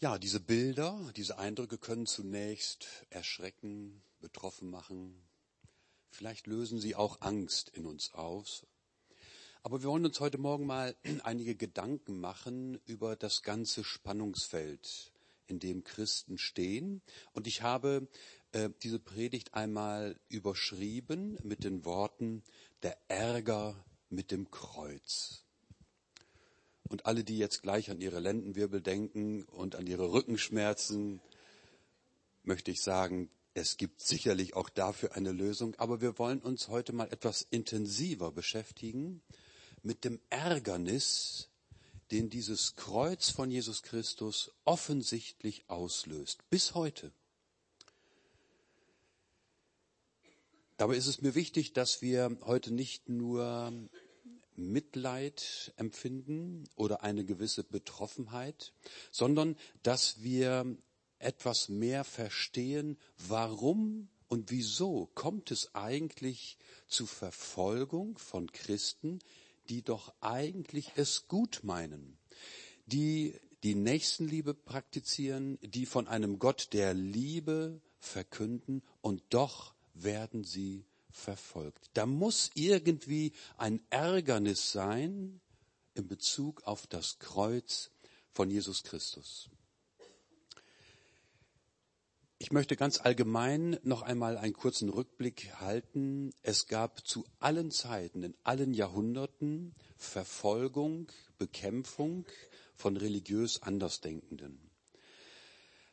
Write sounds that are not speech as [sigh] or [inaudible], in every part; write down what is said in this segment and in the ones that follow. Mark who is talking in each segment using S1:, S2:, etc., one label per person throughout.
S1: Ja, diese Bilder, diese Eindrücke können zunächst erschrecken, betroffen machen. Vielleicht lösen sie auch Angst in uns aus. Aber wir wollen uns heute Morgen mal [clears throat] einige Gedanken machen über das ganze Spannungsfeld, in dem Christen stehen. Und ich habe äh, diese Predigt einmal überschrieben mit den Worten der Ärger mit dem Kreuz. Und alle, die jetzt gleich an ihre Lendenwirbel denken und an ihre Rückenschmerzen, möchte ich sagen, es gibt sicherlich auch dafür eine Lösung, aber wir wollen uns heute mal etwas intensiver beschäftigen mit dem Ärgernis, den dieses Kreuz von Jesus Christus offensichtlich auslöst, bis heute. Dabei ist es mir wichtig, dass wir heute nicht nur Mitleid empfinden oder eine gewisse Betroffenheit, sondern dass wir etwas mehr verstehen, warum und wieso kommt es eigentlich zu Verfolgung von Christen, die doch eigentlich es gut meinen, die die Nächstenliebe praktizieren, die von einem Gott der Liebe verkünden und doch werden sie verfolgt. Da muss irgendwie ein Ärgernis sein in Bezug auf das Kreuz von Jesus Christus. Ich möchte ganz allgemein noch einmal einen kurzen Rückblick halten. Es gab zu allen Zeiten, in allen Jahrhunderten Verfolgung, Bekämpfung von religiös Andersdenkenden.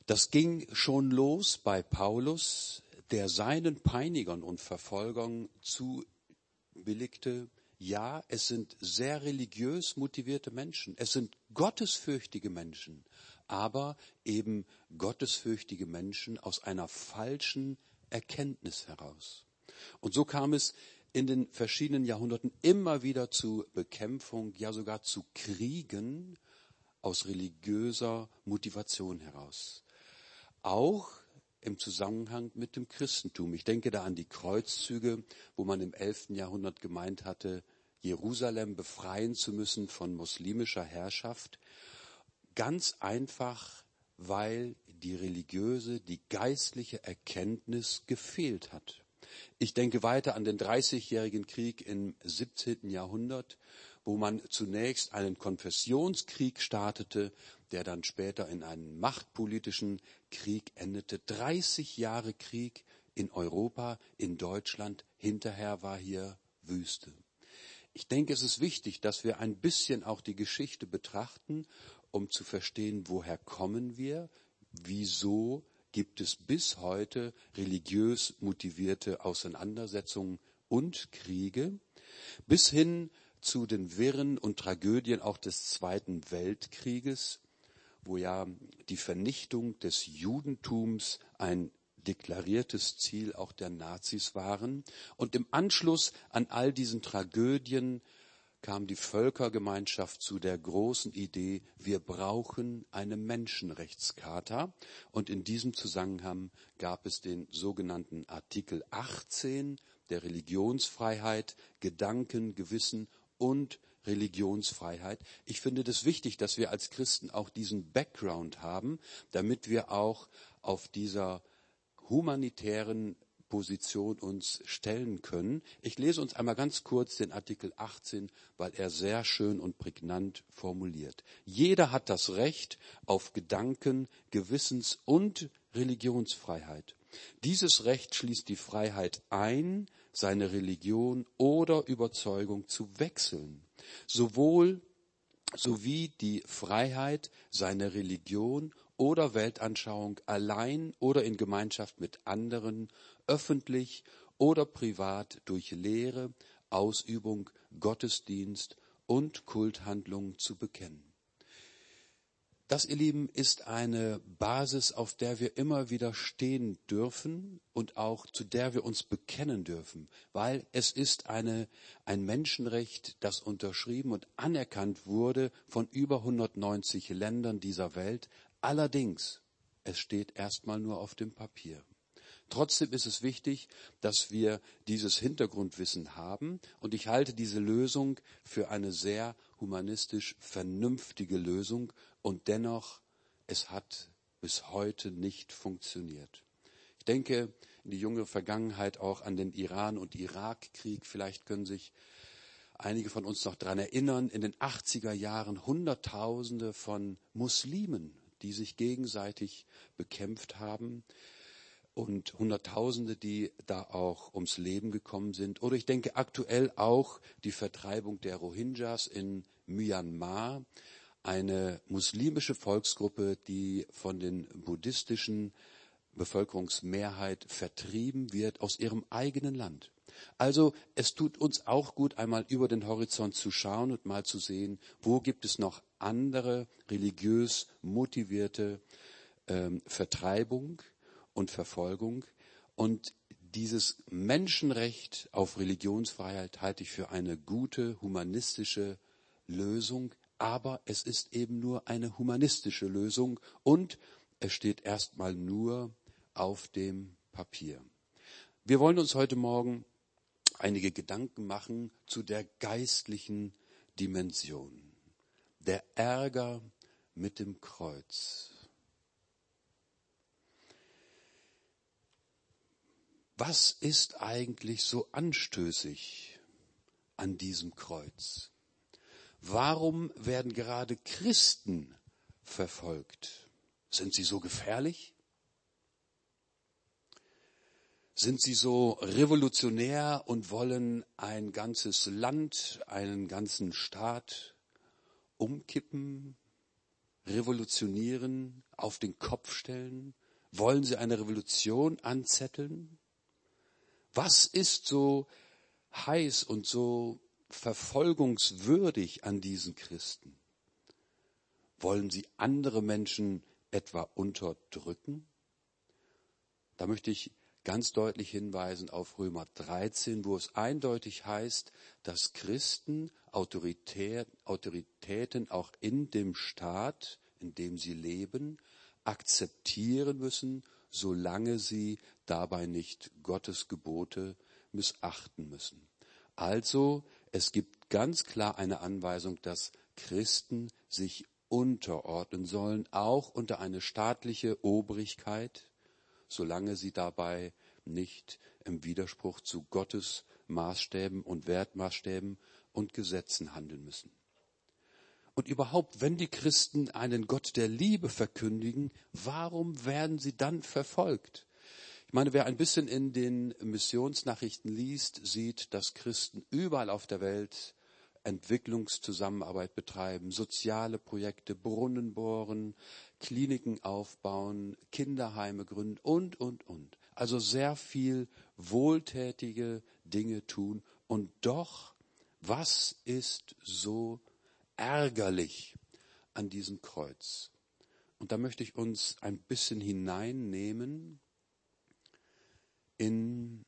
S1: Das ging schon los bei Paulus der seinen Peinigern und Verfolgern zubilligte, ja, es sind sehr religiös motivierte Menschen, es sind gottesfürchtige Menschen, aber eben gottesfürchtige Menschen aus einer falschen Erkenntnis heraus. Und so kam es in den verschiedenen Jahrhunderten immer wieder zu Bekämpfung, ja sogar zu Kriegen aus religiöser Motivation heraus. Auch im Zusammenhang mit dem Christentum. Ich denke da an die Kreuzzüge, wo man im 11. Jahrhundert gemeint hatte, Jerusalem befreien zu müssen von muslimischer Herrschaft. Ganz einfach, weil die religiöse, die geistliche Erkenntnis gefehlt hat. Ich denke weiter an den Dreißigjährigen Krieg im 17. Jahrhundert, wo man zunächst einen Konfessionskrieg startete, der dann später in einen machtpolitischen Krieg endete. 30 Jahre Krieg in Europa, in Deutschland. Hinterher war hier Wüste. Ich denke, es ist wichtig, dass wir ein bisschen auch die Geschichte betrachten, um zu verstehen, woher kommen wir, wieso gibt es bis heute religiös motivierte Auseinandersetzungen und Kriege, bis hin zu den Wirren und Tragödien auch des Zweiten Weltkrieges, wo ja die Vernichtung des Judentums ein deklariertes Ziel auch der Nazis waren. Und im Anschluss an all diesen Tragödien kam die Völkergemeinschaft zu der großen Idee, wir brauchen eine Menschenrechtscharta. Und in diesem Zusammenhang gab es den sogenannten Artikel 18 der Religionsfreiheit, Gedanken, Gewissen und Religionsfreiheit. Ich finde das wichtig, dass wir als Christen auch diesen Background haben, damit wir auch auf dieser humanitären Position uns stellen können. Ich lese uns einmal ganz kurz den Artikel 18, weil er sehr schön und prägnant formuliert. Jeder hat das Recht auf Gedanken, Gewissens- und Religionsfreiheit. Dieses Recht schließt die Freiheit ein, seine Religion oder Überzeugung zu wechseln sowohl sowie die Freiheit, seine Religion oder Weltanschauung allein oder in Gemeinschaft mit anderen, öffentlich oder privat durch Lehre, Ausübung, Gottesdienst und Kulthandlungen zu bekennen. Das, ihr Lieben, ist eine Basis, auf der wir immer wieder stehen dürfen und auch zu der wir uns bekennen dürfen, weil es ist eine, ein Menschenrecht, das unterschrieben und anerkannt wurde von über 190 Ländern dieser Welt. Allerdings, es steht erstmal nur auf dem Papier. Trotzdem ist es wichtig, dass wir dieses Hintergrundwissen haben und ich halte diese Lösung für eine sehr humanistisch vernünftige Lösung und dennoch es hat bis heute nicht funktioniert. Ich denke in die junge Vergangenheit auch an den Iran- und Irakkrieg. Vielleicht können sich einige von uns noch daran erinnern, in den 80er Jahren Hunderttausende von Muslimen, die sich gegenseitig bekämpft haben und Hunderttausende, die da auch ums Leben gekommen sind. Oder ich denke aktuell auch die Vertreibung der Rohingyas in Myanmar, eine muslimische Volksgruppe, die von den buddhistischen Bevölkerungsmehrheit vertrieben wird aus ihrem eigenen Land. Also es tut uns auch gut, einmal über den Horizont zu schauen und mal zu sehen, wo gibt es noch andere religiös motivierte ähm, Vertreibung und Verfolgung. Und dieses Menschenrecht auf Religionsfreiheit halte ich für eine gute humanistische Lösung, aber es ist eben nur eine humanistische Lösung und es steht erstmal nur auf dem Papier. Wir wollen uns heute Morgen einige Gedanken machen zu der geistlichen Dimension. Der Ärger mit dem Kreuz. Was ist eigentlich so anstößig an diesem Kreuz? Warum werden gerade Christen verfolgt? Sind sie so gefährlich? Sind sie so revolutionär und wollen ein ganzes Land, einen ganzen Staat umkippen, revolutionieren, auf den Kopf stellen? Wollen sie eine Revolution anzetteln? Was ist so heiß und so verfolgungswürdig an diesen Christen? Wollen sie andere Menschen etwa unterdrücken? Da möchte ich ganz deutlich hinweisen auf Römer 13, wo es eindeutig heißt, dass Christen Autorität, Autoritäten auch in dem Staat, in dem sie leben, akzeptieren müssen, solange sie dabei nicht Gottes Gebote missachten müssen. Also, es gibt ganz klar eine Anweisung, dass Christen sich unterordnen sollen, auch unter eine staatliche Obrigkeit, solange sie dabei nicht im Widerspruch zu Gottes Maßstäben und Wertmaßstäben und Gesetzen handeln müssen. Und überhaupt, wenn die Christen einen Gott der Liebe verkündigen, warum werden sie dann verfolgt? Ich meine, wer ein bisschen in den Missionsnachrichten liest, sieht, dass Christen überall auf der Welt Entwicklungszusammenarbeit betreiben, soziale Projekte, Brunnen bohren, Kliniken aufbauen, Kinderheime gründen und, und, und. Also sehr viel wohltätige Dinge tun. Und doch, was ist so ärgerlich an diesem Kreuz? Und da möchte ich uns ein bisschen hineinnehmen in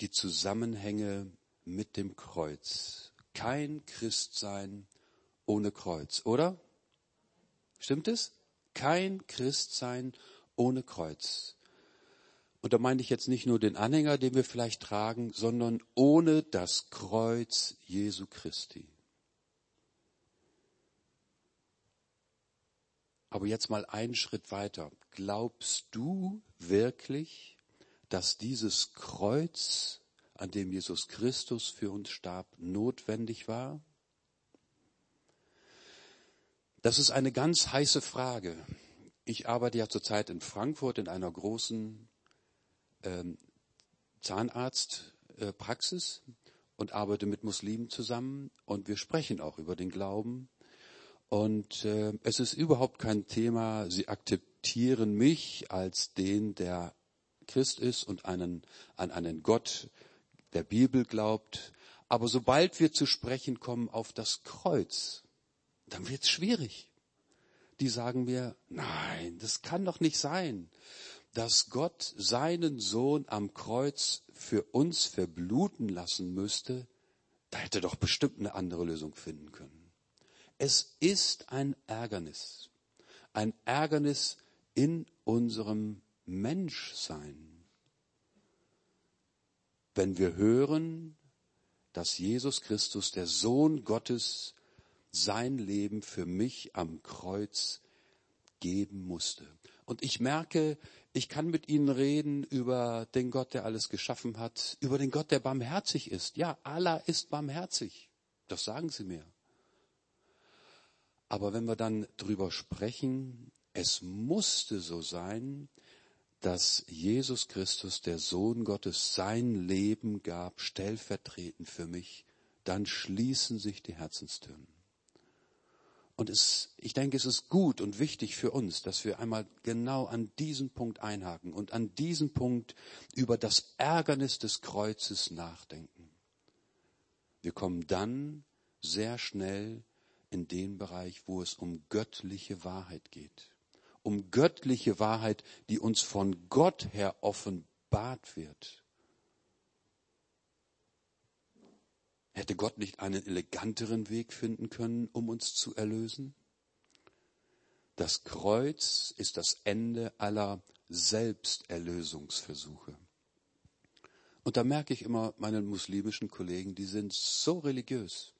S1: die Zusammenhänge mit dem Kreuz. Kein Christsein ohne Kreuz, oder? Stimmt es? Kein Christsein ohne Kreuz. Und da meine ich jetzt nicht nur den Anhänger, den wir vielleicht tragen, sondern ohne das Kreuz Jesu Christi. Aber jetzt mal einen Schritt weiter. Glaubst du wirklich, dass dieses Kreuz, an dem Jesus Christus für uns starb, notwendig war? Das ist eine ganz heiße Frage. Ich arbeite ja zurzeit in Frankfurt in einer großen ähm, Zahnarztpraxis äh, und arbeite mit Muslimen zusammen und wir sprechen auch über den Glauben. Und äh, es ist überhaupt kein Thema. Sie akzeptieren mich als den, der Christ ist und einen, an einen Gott der Bibel glaubt. Aber sobald wir zu sprechen kommen auf das Kreuz, dann wird es schwierig. Die sagen mir, nein, das kann doch nicht sein, dass Gott seinen Sohn am Kreuz für uns verbluten lassen müsste. Da hätte doch bestimmt eine andere Lösung finden können. Es ist ein Ärgernis, ein Ärgernis in unserem Menschsein. Wenn wir hören, dass Jesus Christus, der Sohn Gottes, sein Leben für mich am Kreuz geben musste. Und ich merke, ich kann mit ihnen reden über den Gott, der alles geschaffen hat, über den Gott, der barmherzig ist. Ja, Allah ist barmherzig. Das sagen sie mir. Aber wenn wir dann drüber sprechen, es musste so sein, dass Jesus Christus, der Sohn Gottes, sein Leben gab, stellvertretend für mich, dann schließen sich die Herzenstüren. Und es, ich denke, es ist gut und wichtig für uns, dass wir einmal genau an diesen Punkt einhaken und an diesen Punkt über das Ärgernis des Kreuzes nachdenken. Wir kommen dann sehr schnell in den Bereich, wo es um göttliche Wahrheit geht. Um göttliche Wahrheit, die uns von Gott her offenbart wird. Hätte Gott nicht einen eleganteren Weg finden können, um uns zu erlösen? Das Kreuz ist das Ende aller Selbsterlösungsversuche. Und da merke ich immer meinen muslimischen Kollegen, die sind so religiös.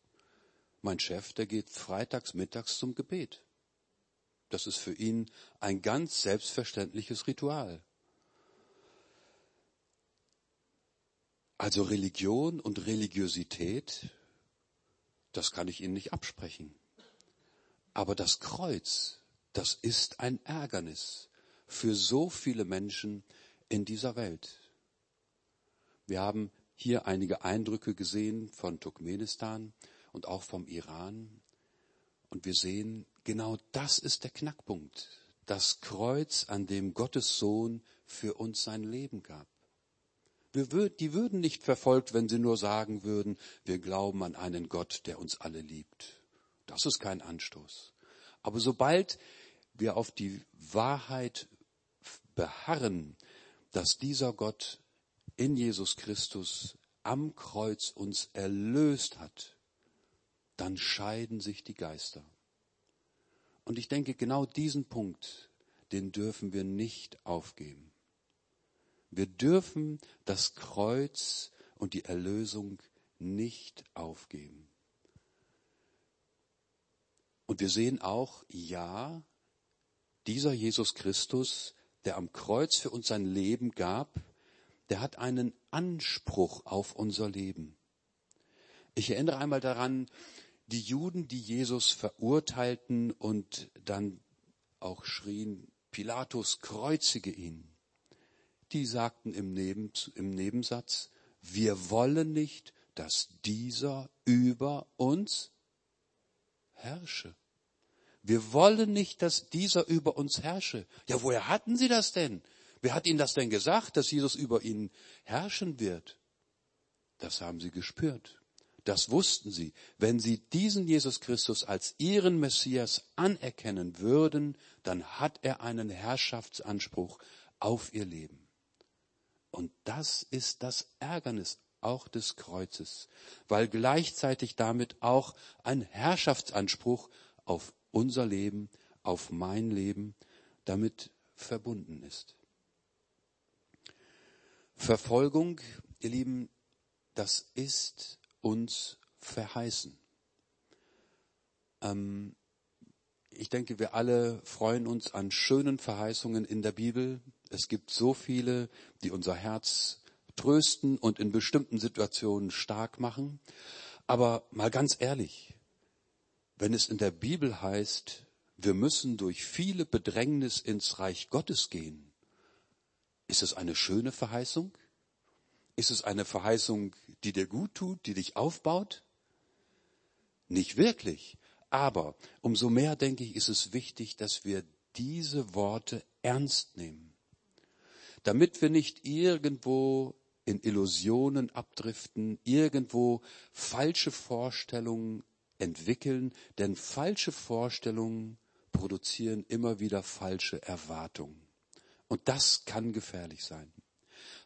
S1: Mein Chef, der geht freitags mittags zum Gebet. Das ist für ihn ein ganz selbstverständliches Ritual. Also Religion und Religiosität, das kann ich Ihnen nicht absprechen. Aber das Kreuz, das ist ein Ärgernis für so viele Menschen in dieser Welt. Wir haben hier einige Eindrücke gesehen von Turkmenistan und auch vom Iran. Und wir sehen, genau das ist der Knackpunkt. Das Kreuz, an dem Gottes Sohn für uns sein Leben gab. Wir, die würden nicht verfolgt, wenn sie nur sagen würden, wir glauben an einen Gott, der uns alle liebt. Das ist kein Anstoß. Aber sobald wir auf die Wahrheit beharren, dass dieser Gott in Jesus Christus am Kreuz uns erlöst hat, dann scheiden sich die Geister. Und ich denke, genau diesen Punkt, den dürfen wir nicht aufgeben. Wir dürfen das Kreuz und die Erlösung nicht aufgeben. Und wir sehen auch, ja, dieser Jesus Christus, der am Kreuz für uns sein Leben gab, der hat einen Anspruch auf unser Leben. Ich erinnere einmal daran, die Juden, die Jesus verurteilten und dann auch schrien, Pilatus, kreuzige ihn. Die sagten im, Neben, im Nebensatz, wir wollen nicht, dass dieser über uns herrsche. Wir wollen nicht, dass dieser über uns herrsche. Ja, woher hatten sie das denn? Wer hat ihnen das denn gesagt, dass Jesus über ihnen herrschen wird? Das haben sie gespürt. Das wussten sie. Wenn sie diesen Jesus Christus als ihren Messias anerkennen würden, dann hat er einen Herrschaftsanspruch auf ihr Leben. Und das ist das Ärgernis auch des Kreuzes, weil gleichzeitig damit auch ein Herrschaftsanspruch auf unser Leben, auf mein Leben damit verbunden ist. Verfolgung, ihr Lieben, das ist uns verheißen. Ähm, ich denke, wir alle freuen uns an schönen Verheißungen in der Bibel. Es gibt so viele, die unser Herz trösten und in bestimmten Situationen stark machen. Aber mal ganz ehrlich, wenn es in der Bibel heißt, wir müssen durch viele Bedrängnis ins Reich Gottes gehen, ist es eine schöne Verheißung? Ist es eine Verheißung, die dir gut tut, die dich aufbaut? Nicht wirklich. Aber umso mehr, denke ich, ist es wichtig, dass wir diese Worte ernst nehmen. Damit wir nicht irgendwo in Illusionen abdriften, irgendwo falsche Vorstellungen entwickeln, denn falsche Vorstellungen produzieren immer wieder falsche Erwartungen. Und das kann gefährlich sein.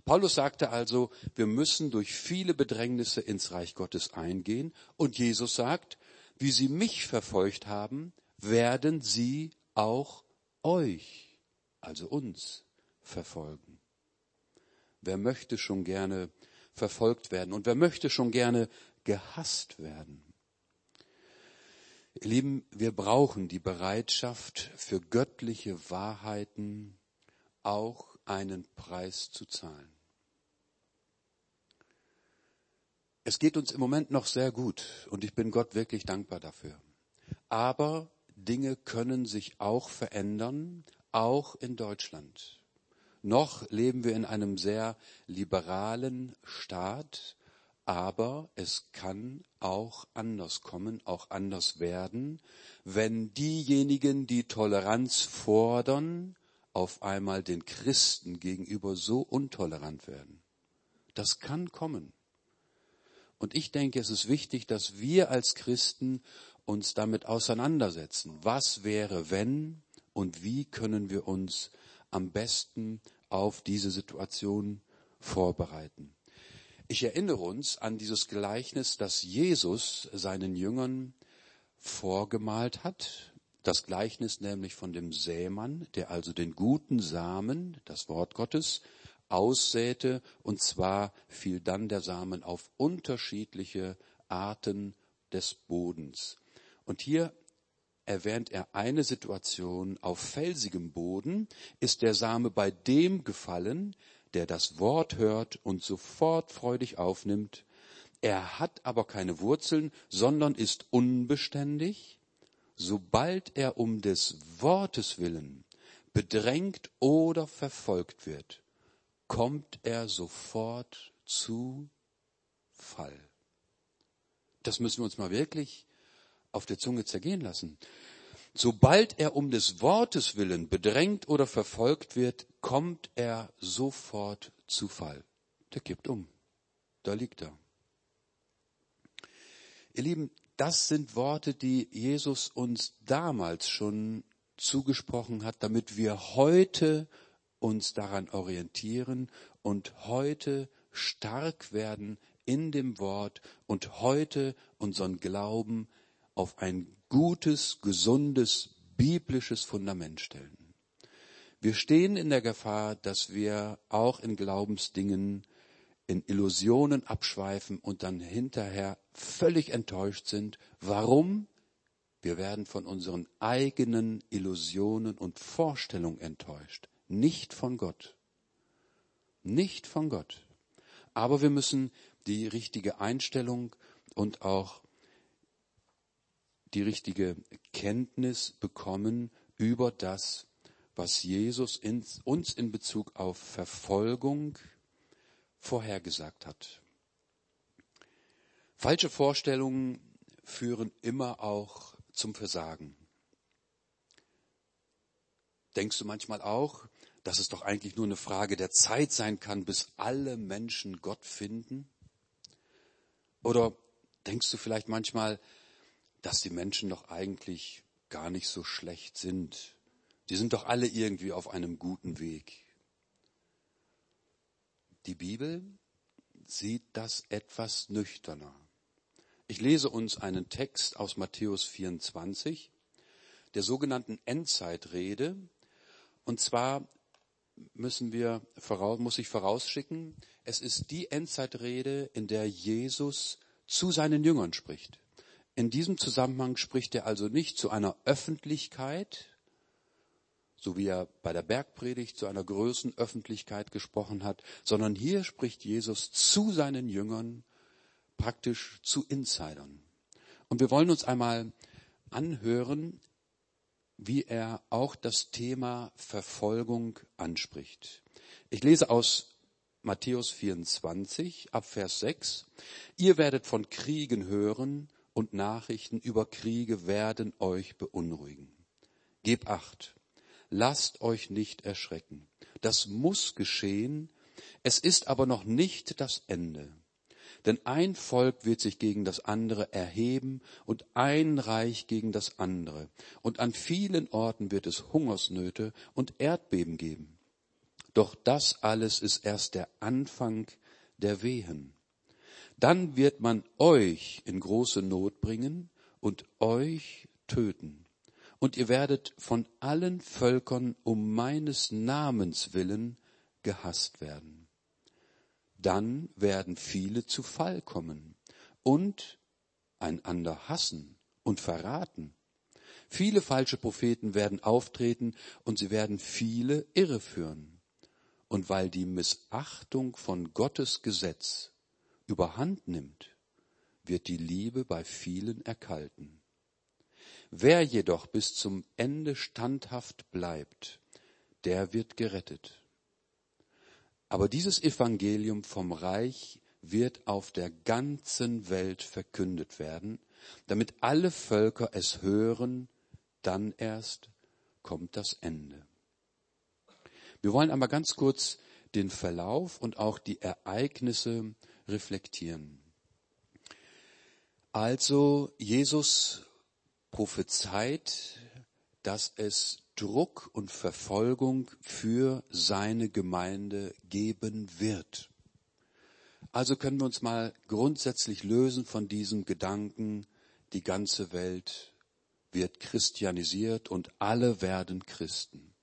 S1: Paulus sagte also, wir müssen durch viele Bedrängnisse ins Reich Gottes eingehen. Und Jesus sagt, wie sie mich verfolgt haben, werden sie auch euch, also uns, verfolgen. Wer möchte schon gerne verfolgt werden und wer möchte schon gerne gehasst werden? Ihr Lieben, wir brauchen die Bereitschaft für göttliche Wahrheiten auch einen Preis zu zahlen. Es geht uns im Moment noch sehr gut und ich bin Gott wirklich dankbar dafür. Aber Dinge können sich auch verändern, auch in Deutschland. Noch leben wir in einem sehr liberalen Staat, aber es kann auch anders kommen, auch anders werden, wenn diejenigen, die Toleranz fordern, auf einmal den Christen gegenüber so untolerant werden. Das kann kommen. Und ich denke, es ist wichtig, dass wir als Christen uns damit auseinandersetzen. Was wäre, wenn und wie können wir uns am besten auf diese Situation vorbereiten? Ich erinnere uns an dieses Gleichnis, das Jesus seinen Jüngern vorgemalt hat. Das Gleichnis nämlich von dem Sämann, der also den guten Samen, das Wort Gottes, aussäte, und zwar fiel dann der Samen auf unterschiedliche Arten des Bodens. Und hier erwähnt er eine Situation, auf felsigem Boden ist der Same bei dem gefallen, der das Wort hört und sofort freudig aufnimmt. Er hat aber keine Wurzeln, sondern ist unbeständig. Sobald er um des Wortes willen bedrängt oder verfolgt wird, kommt er sofort zu Fall. Das müssen wir uns mal wirklich auf der Zunge zergehen lassen. Sobald er um des Wortes willen bedrängt oder verfolgt wird, kommt er sofort zu Fall. Der kippt um. Da liegt er. Ihr Lieben, das sind Worte, die Jesus uns damals schon zugesprochen hat, damit wir heute uns daran orientieren und heute stark werden in dem Wort und heute unseren Glauben auf ein gutes, gesundes, biblisches Fundament stellen. Wir stehen in der Gefahr, dass wir auch in Glaubensdingen in Illusionen abschweifen und dann hinterher völlig enttäuscht sind. Warum? Wir werden von unseren eigenen Illusionen und Vorstellungen enttäuscht nicht von Gott. Nicht von Gott. Aber wir müssen die richtige Einstellung und auch die richtige Kenntnis bekommen über das, was Jesus uns in Bezug auf Verfolgung vorhergesagt hat. Falsche Vorstellungen führen immer auch zum Versagen. Denkst du manchmal auch, dass es doch eigentlich nur eine Frage der Zeit sein kann, bis alle Menschen Gott finden? Oder denkst du vielleicht manchmal, dass die Menschen doch eigentlich gar nicht so schlecht sind? Die sind doch alle irgendwie auf einem guten Weg. Die Bibel sieht das etwas nüchterner. Ich lese uns einen Text aus Matthäus 24, der sogenannten Endzeitrede, und zwar müssen wir voraus, muss ich vorausschicken, es ist die Endzeitrede, in der Jesus zu seinen Jüngern spricht. In diesem Zusammenhang spricht er also nicht zu einer Öffentlichkeit, so wie er bei der Bergpredigt zu einer größeren Öffentlichkeit gesprochen hat, sondern hier spricht Jesus zu seinen Jüngern, praktisch zu Insidern. Und wir wollen uns einmal anhören, wie er auch das Thema Verfolgung anspricht. Ich lese aus Matthäus 24 ab Vers 6. Ihr werdet von Kriegen hören und Nachrichten über Kriege werden euch beunruhigen. Gebt acht. Lasst euch nicht erschrecken. Das muss geschehen. Es ist aber noch nicht das Ende. Denn ein Volk wird sich gegen das andere erheben und ein Reich gegen das andere. Und an vielen Orten wird es Hungersnöte und Erdbeben geben. Doch das alles ist erst der Anfang der Wehen. Dann wird man euch in große Not bringen und euch töten. Und ihr werdet von allen Völkern um meines Namens willen gehasst werden dann werden viele zu Fall kommen und einander hassen und verraten Viele falsche Propheten werden auftreten und sie werden viele irreführen. Und weil die Missachtung von Gottes Gesetz überhand nimmt, wird die Liebe bei vielen erkalten. Wer jedoch bis zum Ende standhaft bleibt, der wird gerettet. Aber dieses Evangelium vom Reich wird auf der ganzen Welt verkündet werden, damit alle Völker es hören, dann erst kommt das Ende. Wir wollen einmal ganz kurz den Verlauf und auch die Ereignisse reflektieren. Also Jesus prophezeit, dass es Druck und Verfolgung für seine Gemeinde geben wird. Also können wir uns mal grundsätzlich lösen von diesem Gedanken, die ganze Welt wird christianisiert und alle werden Christen.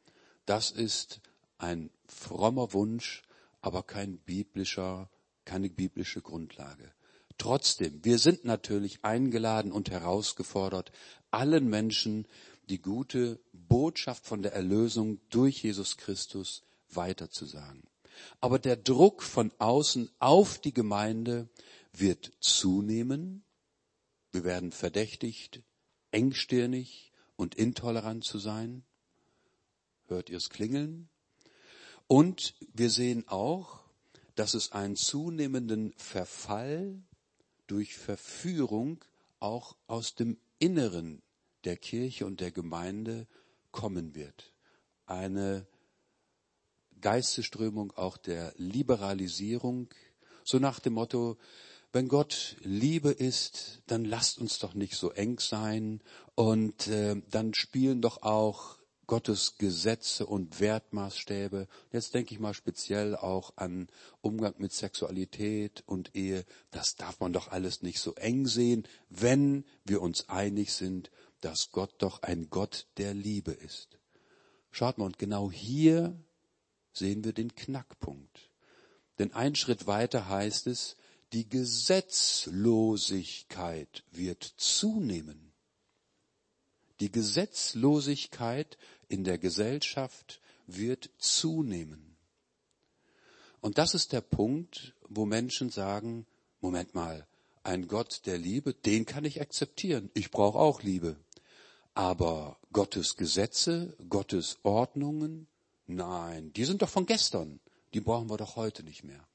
S1: Das ist ein frommer Wunsch, aber kein biblischer, keine biblische Grundlage. Trotzdem, wir sind natürlich eingeladen und herausgefordert, allen Menschen die gute Botschaft von der Erlösung durch Jesus Christus weiterzusagen. Aber der Druck von außen auf die Gemeinde wird zunehmen. Wir werden verdächtigt, engstirnig und intolerant zu sein. Hört ihr es klingeln? Und wir sehen auch, dass es einen zunehmenden Verfall durch Verführung auch aus dem Inneren der Kirche und der Gemeinde kommen wird. Eine Geistesströmung auch der Liberalisierung, so nach dem Motto, wenn Gott Liebe ist, dann lasst uns doch nicht so eng sein und äh, dann spielen doch auch Gottes Gesetze und Wertmaßstäbe. Jetzt denke ich mal speziell auch an Umgang mit Sexualität und Ehe. Das darf man doch alles nicht so eng sehen, wenn wir uns einig sind, dass Gott doch ein Gott der Liebe ist. Schaut mal, und genau hier sehen wir den Knackpunkt. Denn ein Schritt weiter heißt es, die Gesetzlosigkeit wird zunehmen. Die Gesetzlosigkeit in der Gesellschaft wird zunehmen. Und das ist der Punkt, wo Menschen sagen, Moment mal, ein Gott der Liebe, den kann ich akzeptieren. Ich brauche auch Liebe. Aber Gottes Gesetze, Gottes Ordnungen, nein, die sind doch von gestern. Die brauchen wir doch heute nicht mehr.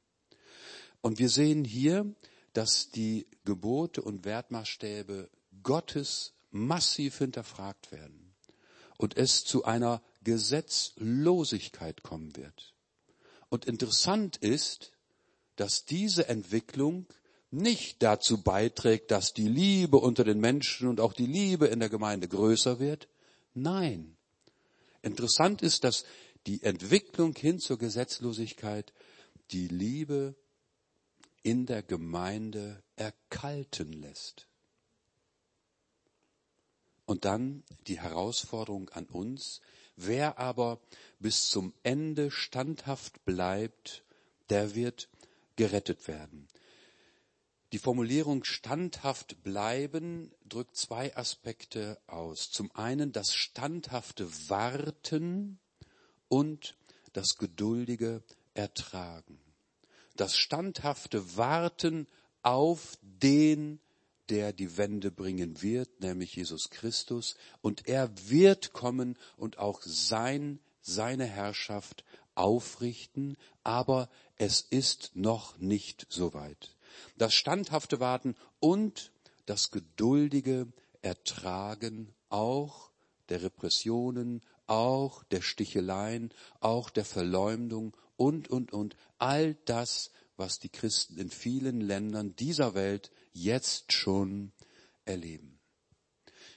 S1: Und wir sehen hier, dass die Gebote und Wertmaßstäbe Gottes massiv hinterfragt werden und es zu einer Gesetzlosigkeit kommen wird. Und interessant ist, dass diese Entwicklung nicht dazu beiträgt, dass die Liebe unter den Menschen und auch die Liebe in der Gemeinde größer wird. Nein. Interessant ist, dass die Entwicklung hin zur Gesetzlosigkeit die Liebe in der Gemeinde erkalten lässt. Und dann die Herausforderung an uns, wer aber bis zum Ende standhaft bleibt, der wird gerettet werden. Die Formulierung standhaft bleiben drückt zwei Aspekte aus. Zum einen das standhafte Warten und das geduldige Ertragen. Das standhafte Warten auf den der die Wende bringen wird, nämlich Jesus Christus. Und er wird kommen und auch sein, seine Herrschaft aufrichten, aber es ist noch nicht so weit. Das standhafte Warten und das geduldige Ertragen auch der Repressionen, auch der Sticheleien, auch der Verleumdung und, und, und. All das, was die Christen in vielen Ländern dieser Welt jetzt schon erleben.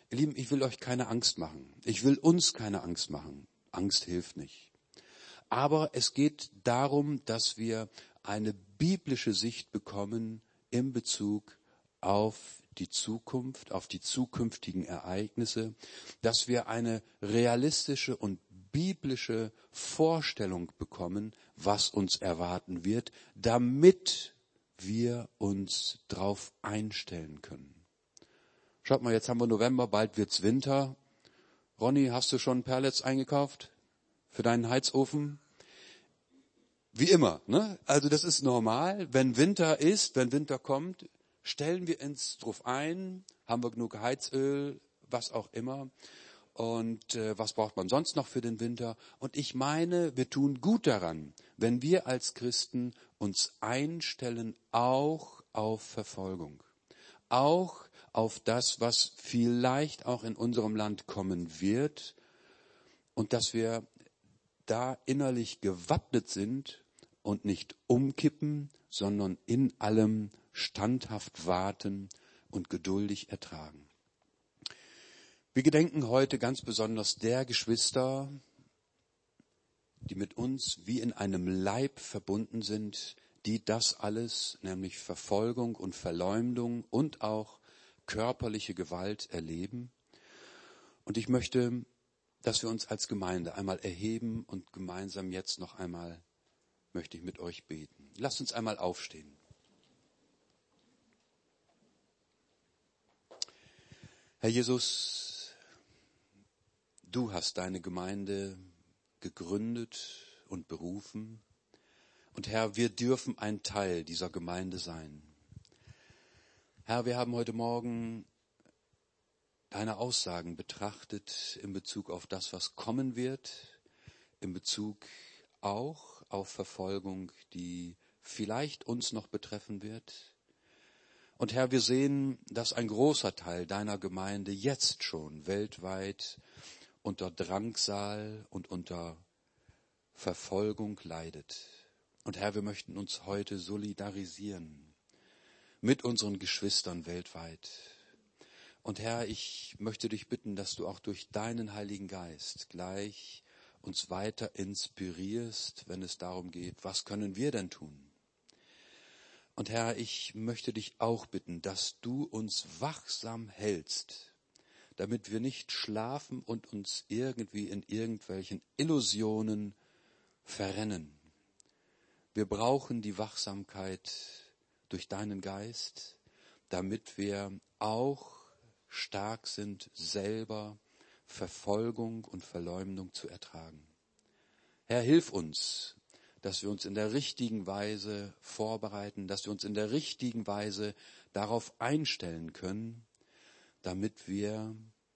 S1: Ihr Lieben, ich will euch keine Angst machen. Ich will uns keine Angst machen. Angst hilft nicht. Aber es geht darum, dass wir eine biblische Sicht bekommen in Bezug auf die Zukunft, auf die zukünftigen Ereignisse, dass wir eine realistische und biblische Vorstellung bekommen, was uns erwarten wird, damit wir uns drauf einstellen können. Schaut mal, jetzt haben wir November, bald wird's Winter Ronny, hast du schon Perlets eingekauft für deinen Heizofen? Wie immer, ne? Also das ist normal. Wenn Winter ist, wenn Winter kommt, stellen wir uns drauf ein, haben wir genug Heizöl, was auch immer. Und äh, was braucht man sonst noch für den Winter? Und ich meine, wir tun gut daran, wenn wir als Christen uns einstellen, auch auf Verfolgung, auch auf das, was vielleicht auch in unserem Land kommen wird und dass wir da innerlich gewappnet sind und nicht umkippen, sondern in allem standhaft warten und geduldig ertragen. Wir gedenken heute ganz besonders der Geschwister, die mit uns wie in einem Leib verbunden sind, die das alles, nämlich Verfolgung und Verleumdung und auch körperliche Gewalt erleben. Und ich möchte, dass wir uns als Gemeinde einmal erheben und gemeinsam jetzt noch einmal möchte ich mit euch beten. Lasst uns einmal aufstehen. Herr Jesus, du hast deine Gemeinde gegründet und berufen. Und Herr, wir dürfen ein Teil dieser Gemeinde sein. Herr, wir haben heute Morgen deine Aussagen betrachtet in Bezug auf das, was kommen wird, in Bezug auch auf Verfolgung, die vielleicht uns noch betreffen wird. Und Herr, wir sehen, dass ein großer Teil deiner Gemeinde jetzt schon weltweit unter Drangsal und unter Verfolgung leidet. Und Herr, wir möchten uns heute solidarisieren mit unseren Geschwistern weltweit. Und Herr, ich möchte dich bitten, dass du auch durch deinen Heiligen Geist gleich uns weiter inspirierst, wenn es darum geht, was können wir denn tun? Und Herr, ich möchte dich auch bitten, dass du uns wachsam hältst, damit wir nicht schlafen und uns irgendwie in irgendwelchen Illusionen verrennen. Wir brauchen die Wachsamkeit durch deinen Geist, damit wir auch stark sind, selber Verfolgung und Verleumdung zu ertragen. Herr, hilf uns, dass wir uns in der richtigen Weise vorbereiten, dass wir uns in der richtigen Weise darauf einstellen können, damit wir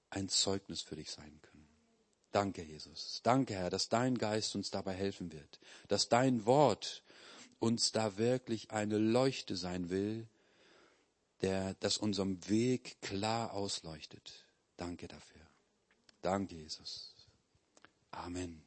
S1: ein Zeugnis für dich sein können. Danke, Jesus. Danke, Herr, dass dein Geist uns dabei helfen wird, dass dein Wort uns da wirklich eine Leuchte sein will, der, das unserem Weg klar ausleuchtet. Danke dafür. Danke, Jesus. Amen.